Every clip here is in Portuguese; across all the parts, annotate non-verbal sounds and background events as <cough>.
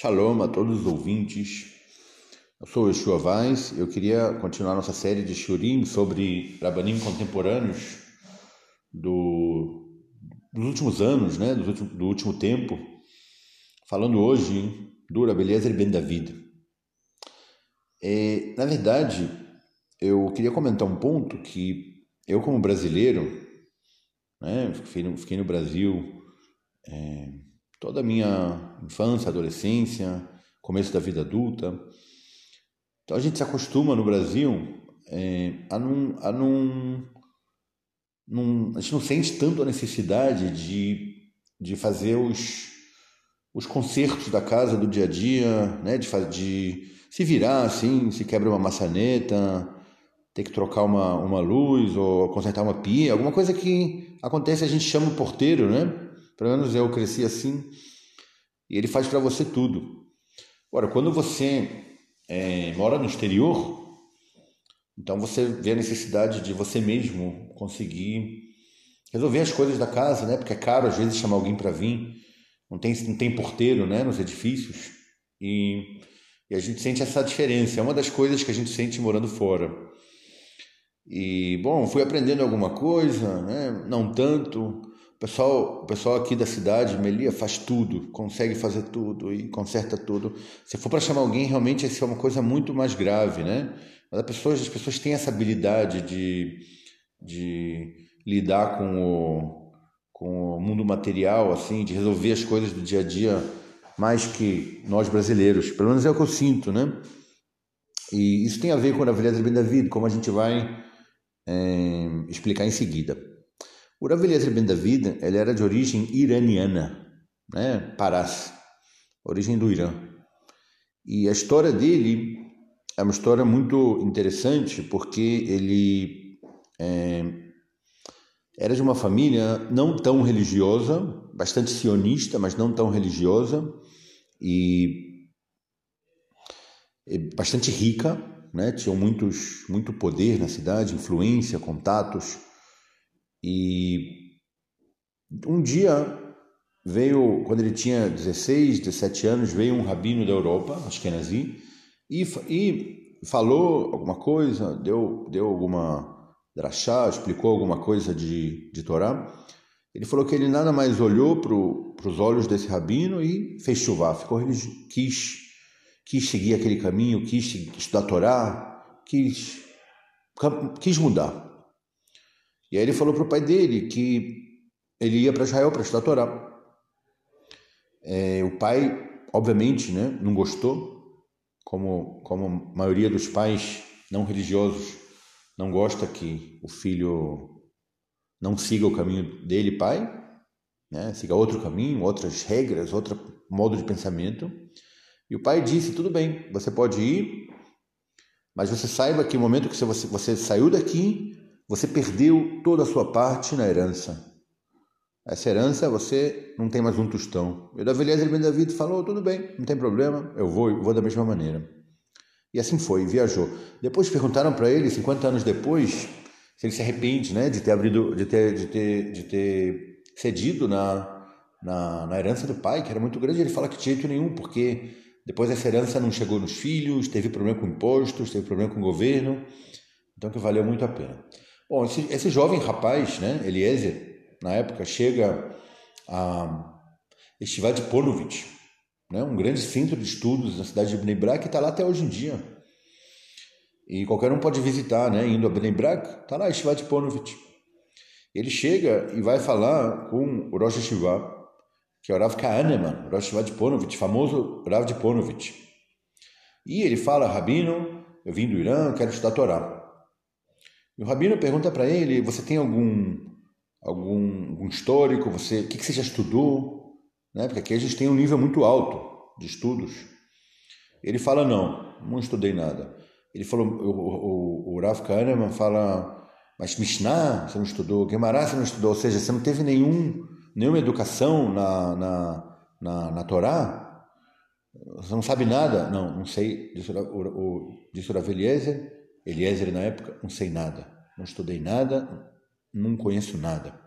Shalom a todos os ouvintes. Eu sou o Yeshua Vaz. Eu queria continuar nossa série de Shurim sobre Rabanim contemporâneos do, dos últimos anos, né, do último, do último tempo, falando hoje do Rabeliezer Ben David. É, na verdade, eu queria comentar um ponto que eu, como brasileiro, né, fiquei, no, fiquei no Brasil. É, toda a minha infância, adolescência, começo da vida adulta. Então a gente se acostuma no Brasil é, a, não, a não, não, A gente não sente tanto a necessidade de, de fazer os, os concertos da casa do dia a dia, né? de, de se virar assim, se quebra uma maçaneta, ter que trocar uma, uma luz ou consertar uma pia, alguma coisa que acontece, a gente chama o porteiro, né? Pelo menos eu cresci assim. E ele faz para você tudo. Agora, quando você é, mora no exterior, então você vê a necessidade de você mesmo conseguir resolver as coisas da casa, né? Porque é caro às vezes chamar alguém para vir. Não tem, não tem porteiro, né? Nos edifícios. E, e a gente sente essa diferença. É uma das coisas que a gente sente morando fora. E, bom, fui aprendendo alguma coisa, né? Não tanto. Pessoal, o pessoal aqui da cidade, Melia, faz tudo, consegue fazer tudo e conserta tudo. Se for para chamar alguém, realmente isso é uma coisa muito mais grave, né? Mas as pessoas, as pessoas têm essa habilidade de, de lidar com o, com o mundo material, assim, de resolver as coisas do dia a dia mais que nós brasileiros. Pelo menos é o que eu sinto, né? E isso tem a ver com a Velha Ben David, como a gente vai é, explicar em seguida. O Rav Eliezer Ben David ele era de origem iraniana, né? Parás, origem do Irã. E a história dele é uma história muito interessante porque ele é, era de uma família não tão religiosa, bastante sionista, mas não tão religiosa e bastante rica, né? Tinham muitos muito poder na cidade, influência, contatos e um dia veio, quando ele tinha 16, 17 anos, veio um rabino da Europa, acho que é nazi, e, e falou alguma coisa, deu, deu alguma drachá, explicou alguma coisa de, de Torá. Ele falou que ele nada mais olhou para os olhos desse rabino e fez chuva, ficou quis quis seguir aquele caminho, quis estudar Torá, quis quis mudar. E aí ele falou para o pai dele que ele ia para Israel para estudar a Torá. É, o pai, obviamente, né, não gostou, como, como a maioria dos pais não religiosos não gosta que o filho não siga o caminho dele, pai, né, siga outro caminho, outras regras, outro modo de pensamento. E o pai disse: tudo bem, você pode ir, mas você saiba que no momento que você, você saiu daqui, você perdeu toda a sua parte na herança. Essa herança você não tem mais um tostão. E o Davi Eliezer Ben David falou: tudo bem, não tem problema, eu vou, vou da mesma maneira. E assim foi, viajou. Depois perguntaram para ele, 50 anos depois, se ele se arrepende né, de ter abrido, de ter, de ter, de ter cedido na, na, na herança do pai, que era muito grande. Ele fala que de jeito nenhum, porque depois essa herança não chegou nos filhos, teve problema com impostos, teve problema com o governo, então que valeu muito a pena. Bom, esse, esse jovem rapaz, né, Eliezer, na época, chega a Estivar de Ponovitch, né, um grande centro de estudos na cidade de Bnei que está lá até hoje em dia. E qualquer um pode visitar, né, indo a Bnei Brak, está lá Estivar de Ponovitch. Ele chega e vai falar com o Rosh Hashiva, que é o Rav Kahneman, Rosh Hashiva de Ponovitch, famoso Rav de Ponovitch. E ele fala, Rabino, eu vim do Irã, quero estudar Torá. E o rabino pergunta para ele: você tem algum algum, algum histórico? Você, o que, que você já estudou? Né? Porque aqui a gente tem um nível muito alto de estudos. Ele fala: não, não estudei nada. Ele falou: o, o, o Rav Kahneman fala, mas Mishnah você não estudou, Gemara você não estudou, ou seja, você não teve nenhum nenhuma educação na, na, na, na Torá? Você não sabe nada? Não, não sei, disse o, o, disse o Rav Eliezer. Eliezer na época, não sei nada, não estudei nada, não conheço nada.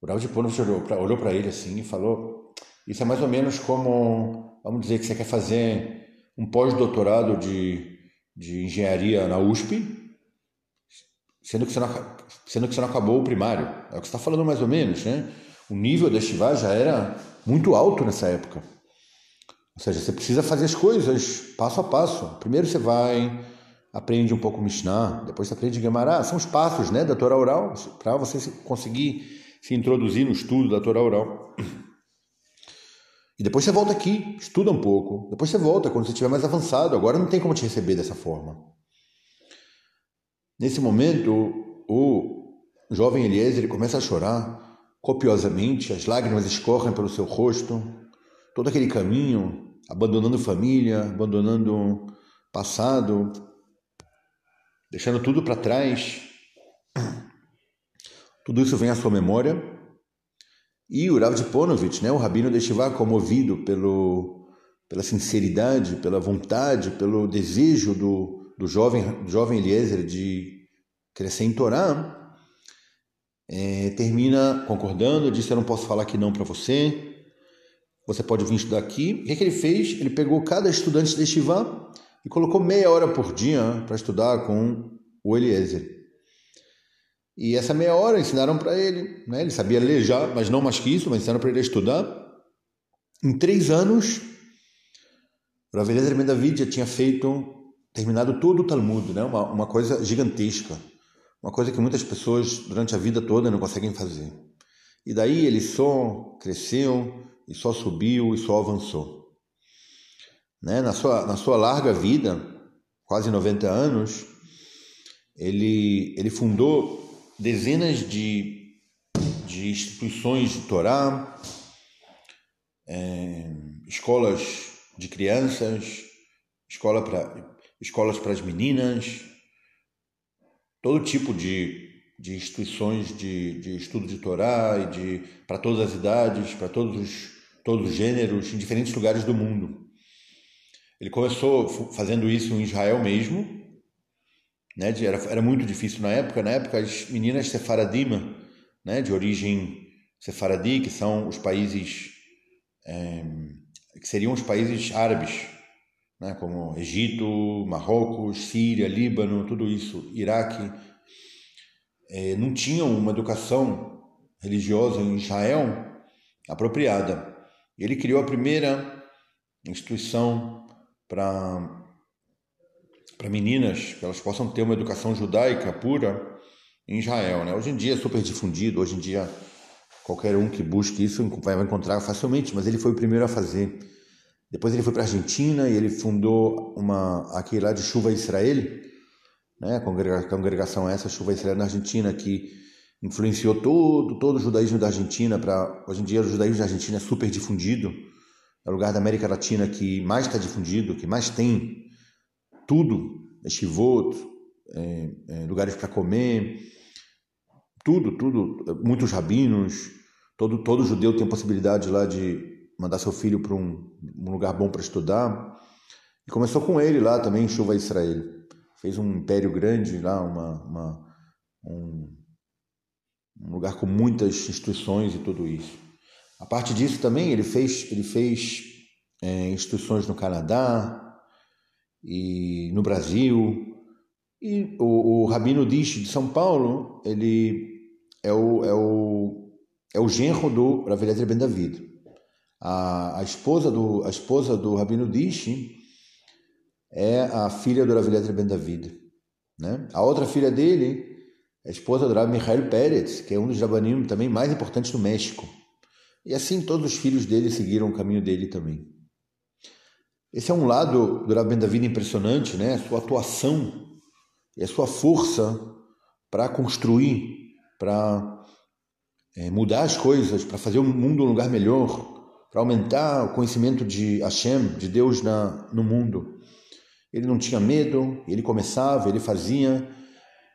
O Raul de olhou para ele assim e falou: Isso é mais ou menos como vamos dizer que você quer fazer um pós-doutorado de, de engenharia na USP, sendo que, você não, sendo que você não acabou o primário. É o que você está falando mais ou menos, né? O nível da Estivá já era muito alto nessa época. Ou seja, você precisa fazer as coisas passo a passo. Primeiro você vai, aprende um pouco Mishnah, depois você aprende Gemara. São os passos né, da Torá oral para você conseguir se introduzir no estudo da Torá oral. E depois você volta aqui, estuda um pouco. Depois você volta quando você estiver mais avançado. Agora não tem como te receber dessa forma. Nesse momento, o jovem Eliezer ele começa a chorar copiosamente, as lágrimas escorrem pelo seu rosto. Todo aquele caminho, abandonando família, abandonando passado, deixando tudo para trás. Tudo isso vem à sua memória e o Rav Ponovich, né, o rabino de Shivá, comovido pelo, pela sinceridade, pela vontade, pelo desejo do, do jovem, do jovem Eliezer de crescer em Torá, é, termina concordando, disse, eu não posso falar que não para você, você pode vir estudar aqui. O que, é que ele fez? Ele pegou cada estudante de Shivá e colocou meia hora por dia para estudar com o Eliezer. E essa meia hora ensinaram para ele, né? ele sabia ler já, mas não mais que isso, mas ensinaram para ele estudar. Em três anos, o Rav Eliezer David já tinha feito, terminado todo o Talmud, né? uma, uma coisa gigantesca, uma coisa que muitas pessoas durante a vida toda não conseguem fazer. E daí ele só cresceu, e só subiu, e só avançou. Né? Na, sua, na sua larga vida, quase 90 anos, ele, ele fundou dezenas de, de instituições de Torá, é, escolas de crianças, escola pra, escolas para as meninas, todo tipo de, de instituições de, de estudo de Torá e de para todas as idades, para todos os, todos os gêneros, em diferentes lugares do mundo. Ele começou fazendo isso em Israel mesmo, né, era, era muito difícil na época. Na época, as meninas sefaradim, né, de origem sefaradi, que são os países é, que seriam os países árabes, né, como Egito, Marrocos, Síria, Líbano, tudo isso, Iraque, é, não tinham uma educação religiosa em Israel apropriada. Ele criou a primeira instituição para para meninas, que elas possam ter uma educação judaica pura em Israel. Né? Hoje em dia é super difundido, hoje em dia qualquer um que busque isso vai encontrar facilmente, mas ele foi o primeiro a fazer. Depois ele foi para a Argentina e ele fundou uma aqui lá de Chuva Israel, né? A congregação essa Chuva Israel na Argentina que influenciou todo todo o judaísmo da Argentina para hoje em dia o judaísmo da Argentina é super difundido, é o lugar da América Latina que mais está difundido, que mais tem tudo, estivot, é, é, lugares para comer, tudo, tudo, muitos rabinos, todo, todo judeu tem a possibilidade lá de mandar seu filho para um, um, lugar bom para estudar. E começou com ele lá também, em Chuva Israel. Fez um império grande lá, uma, uma um, um lugar com muitas instituições e tudo isso. A parte disso também, ele fez, ele fez é, instituições no Canadá, e no Brasil. E o, o Rabino Dish de São Paulo, ele é o, é o, é o genro do Rav Ben David. A, a, esposa do, a esposa do Rabino Dish é a filha do Rav Ben David. Né? A outra filha dele é a esposa do Rav Michael Pérez, que é um dos rabanim também mais importantes do México. E assim todos os filhos dele seguiram o caminho dele também. Esse é um lado do Rabi David impressionante, né? A sua atuação e a sua força para construir, para é, mudar as coisas, para fazer o mundo um lugar melhor, para aumentar o conhecimento de Hashem, de Deus na, no mundo. Ele não tinha medo, ele começava, ele fazia,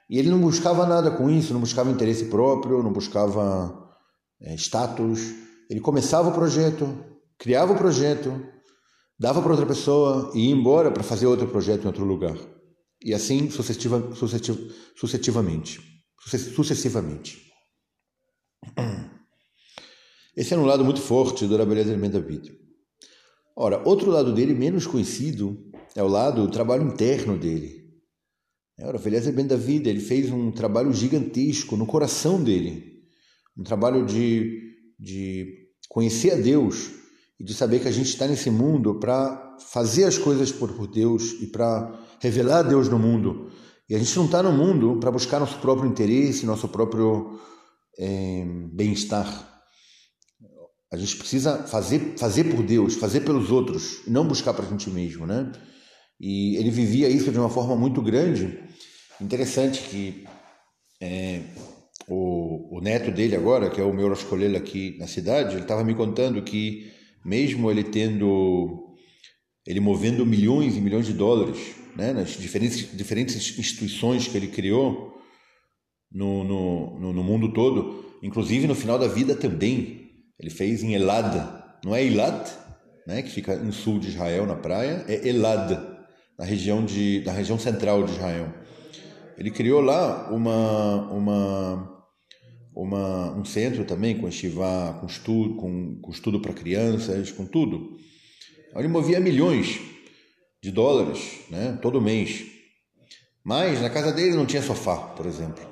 e ele não buscava nada com isso, não buscava interesse próprio, não buscava é, status. Ele começava o projeto, criava o projeto, dava para outra pessoa e ia embora para fazer outro projeto em outro lugar. E assim sucessiva, sucessiva, sucessivamente. Sucessivamente. <clears throat> Esse é um lado muito forte do Eliezer Ben David. Ora, outro lado dele, menos conhecido, é o lado do trabalho interno dele. É, ora, Eliezer Ben David, ele fez um trabalho gigantesco no coração dele, um trabalho de, de conhecer a Deus e de saber que a gente está nesse mundo para fazer as coisas por, Deus e para revelar a Deus no mundo. E a gente não está no mundo para buscar nosso próprio interesse, nosso próprio é, bem-estar. A gente precisa fazer, fazer por Deus, fazer pelos outros, e não buscar para a gente mesmo, né? E ele vivia isso de uma forma muito grande. Interessante que é, o, o, neto dele agora, que é o meu escolher aqui na cidade, ele estava me contando que mesmo ele tendo, ele movendo milhões e milhões de dólares, né, nas diferentes, diferentes instituições que ele criou no, no, no mundo todo, inclusive no final da vida também, ele fez em Elad, não é Elad, né, que fica no sul de Israel, na praia, é Elad, na região, de, na região central de Israel. Ele criou lá uma, uma, uma, um centro também com estivá, com estudo, com, com estudo para crianças, com tudo. Ele movia milhões de dólares né, todo mês. Mas na casa dele não tinha sofá, por exemplo.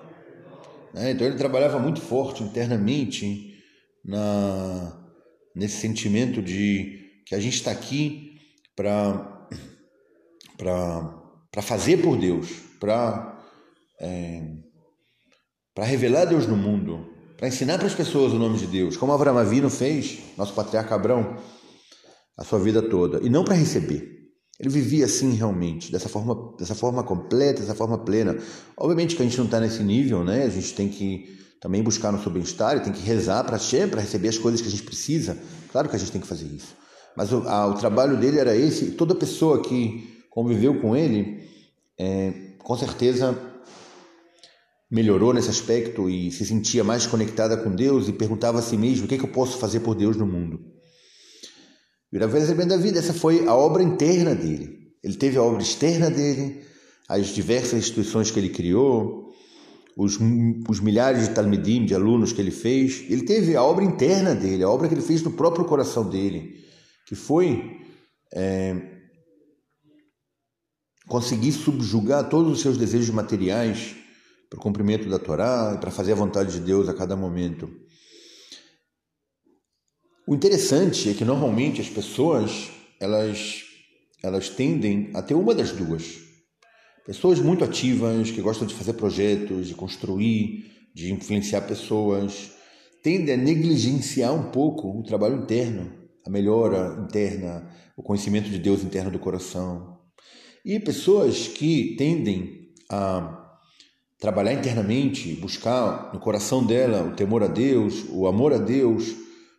Né? Então ele trabalhava muito forte internamente na, nesse sentimento de que a gente está aqui para para fazer por Deus, para é, para revelar Deus no mundo, para ensinar para as pessoas o nome de Deus, como Abraão Avino fez, nosso patriarca Abraão, a sua vida toda, e não para receber. Ele vivia assim realmente, dessa forma, dessa forma completa, dessa forma plena. Obviamente que a gente não está nesse nível, né? A gente tem que também buscar nosso bem-estar, tem que rezar para para receber as coisas que a gente precisa. Claro que a gente tem que fazer isso. Mas o, a, o trabalho dele era esse. Toda pessoa que conviveu com ele, é, com certeza melhorou nesse aspecto e se sentia mais conectada com Deus e perguntava a si mesmo o que, é que eu posso fazer por Deus no mundo. E na vez da vida, essa foi a obra interna dele. Ele teve a obra externa dele, as diversas instituições que ele criou, os, os milhares de talmidim, de alunos que ele fez. Ele teve a obra interna dele, a obra que ele fez no próprio coração dele, que foi é, conseguir subjugar todos os seus desejos materiais para o cumprimento da Torá e para fazer a vontade de Deus a cada momento. O interessante é que normalmente as pessoas elas elas tendem a ter uma das duas. Pessoas muito ativas que gostam de fazer projetos, de construir, de influenciar pessoas, tendem a negligenciar um pouco o trabalho interno, a melhora interna, o conhecimento de Deus interno do coração. E pessoas que tendem a trabalhar internamente, buscar no coração dela o temor a Deus, o amor a Deus,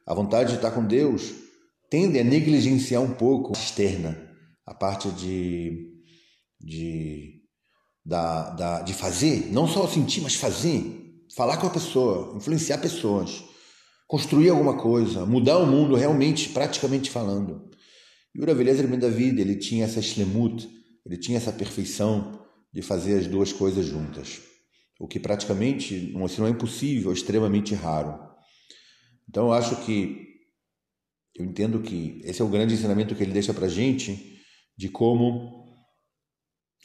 a vontade de estar com Deus, tendem a negligenciar um pouco a externa, a parte de, de, da, da, de fazer, não só sentir, mas fazer, falar com a pessoa, influenciar pessoas, construir alguma coisa, mudar o mundo realmente, praticamente falando. E o Urav Eliezer Ben David, ele tinha essa shlemut, ele tinha essa perfeição de fazer as duas coisas juntas, o que praticamente assim, não é impossível, é extremamente raro. Então eu acho que eu entendo que esse é o grande ensinamento que ele deixa para gente de como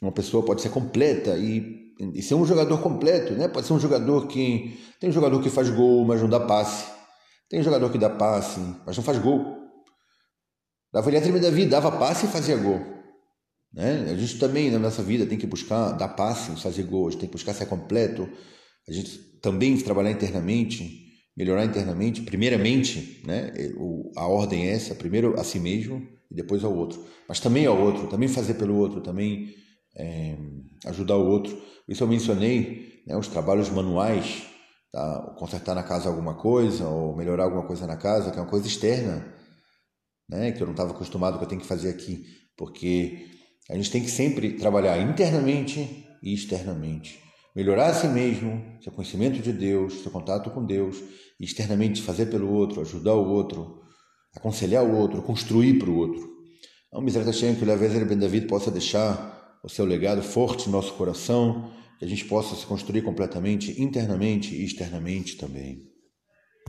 uma pessoa pode ser completa e, e, ser um jogador completo, né? Pode ser um jogador que tem um jogador que faz gol, mas não dá passe. Tem um jogador que dá passe, mas não faz gol. Dava ele da vida, dava passe e fazia gol. Né? A gente também na nossa vida tem que buscar dar passe, fazer gols, tem que buscar ser completo. A gente também trabalhar internamente, melhorar internamente. Primeiramente, né? a ordem é essa: primeiro a si mesmo e depois ao outro. Mas também ao outro, também fazer pelo outro, também é, ajudar o outro. Isso eu mencionei, né? os trabalhos manuais, tá? consertar na casa alguma coisa ou melhorar alguma coisa na casa, que é uma coisa externa, né? que eu não estava acostumado que eu tenho que fazer aqui, porque a gente tem que sempre trabalhar internamente e externamente. Melhorar a si mesmo, seu conhecimento de Deus, seu contato com Deus, externamente fazer pelo outro, ajudar o outro, aconselhar o outro, construir para o outro. Então, Misericórdia Hashem, que o Levezer Ben David possa deixar o seu legado forte no nosso coração, que a gente possa se construir completamente, internamente e externamente também.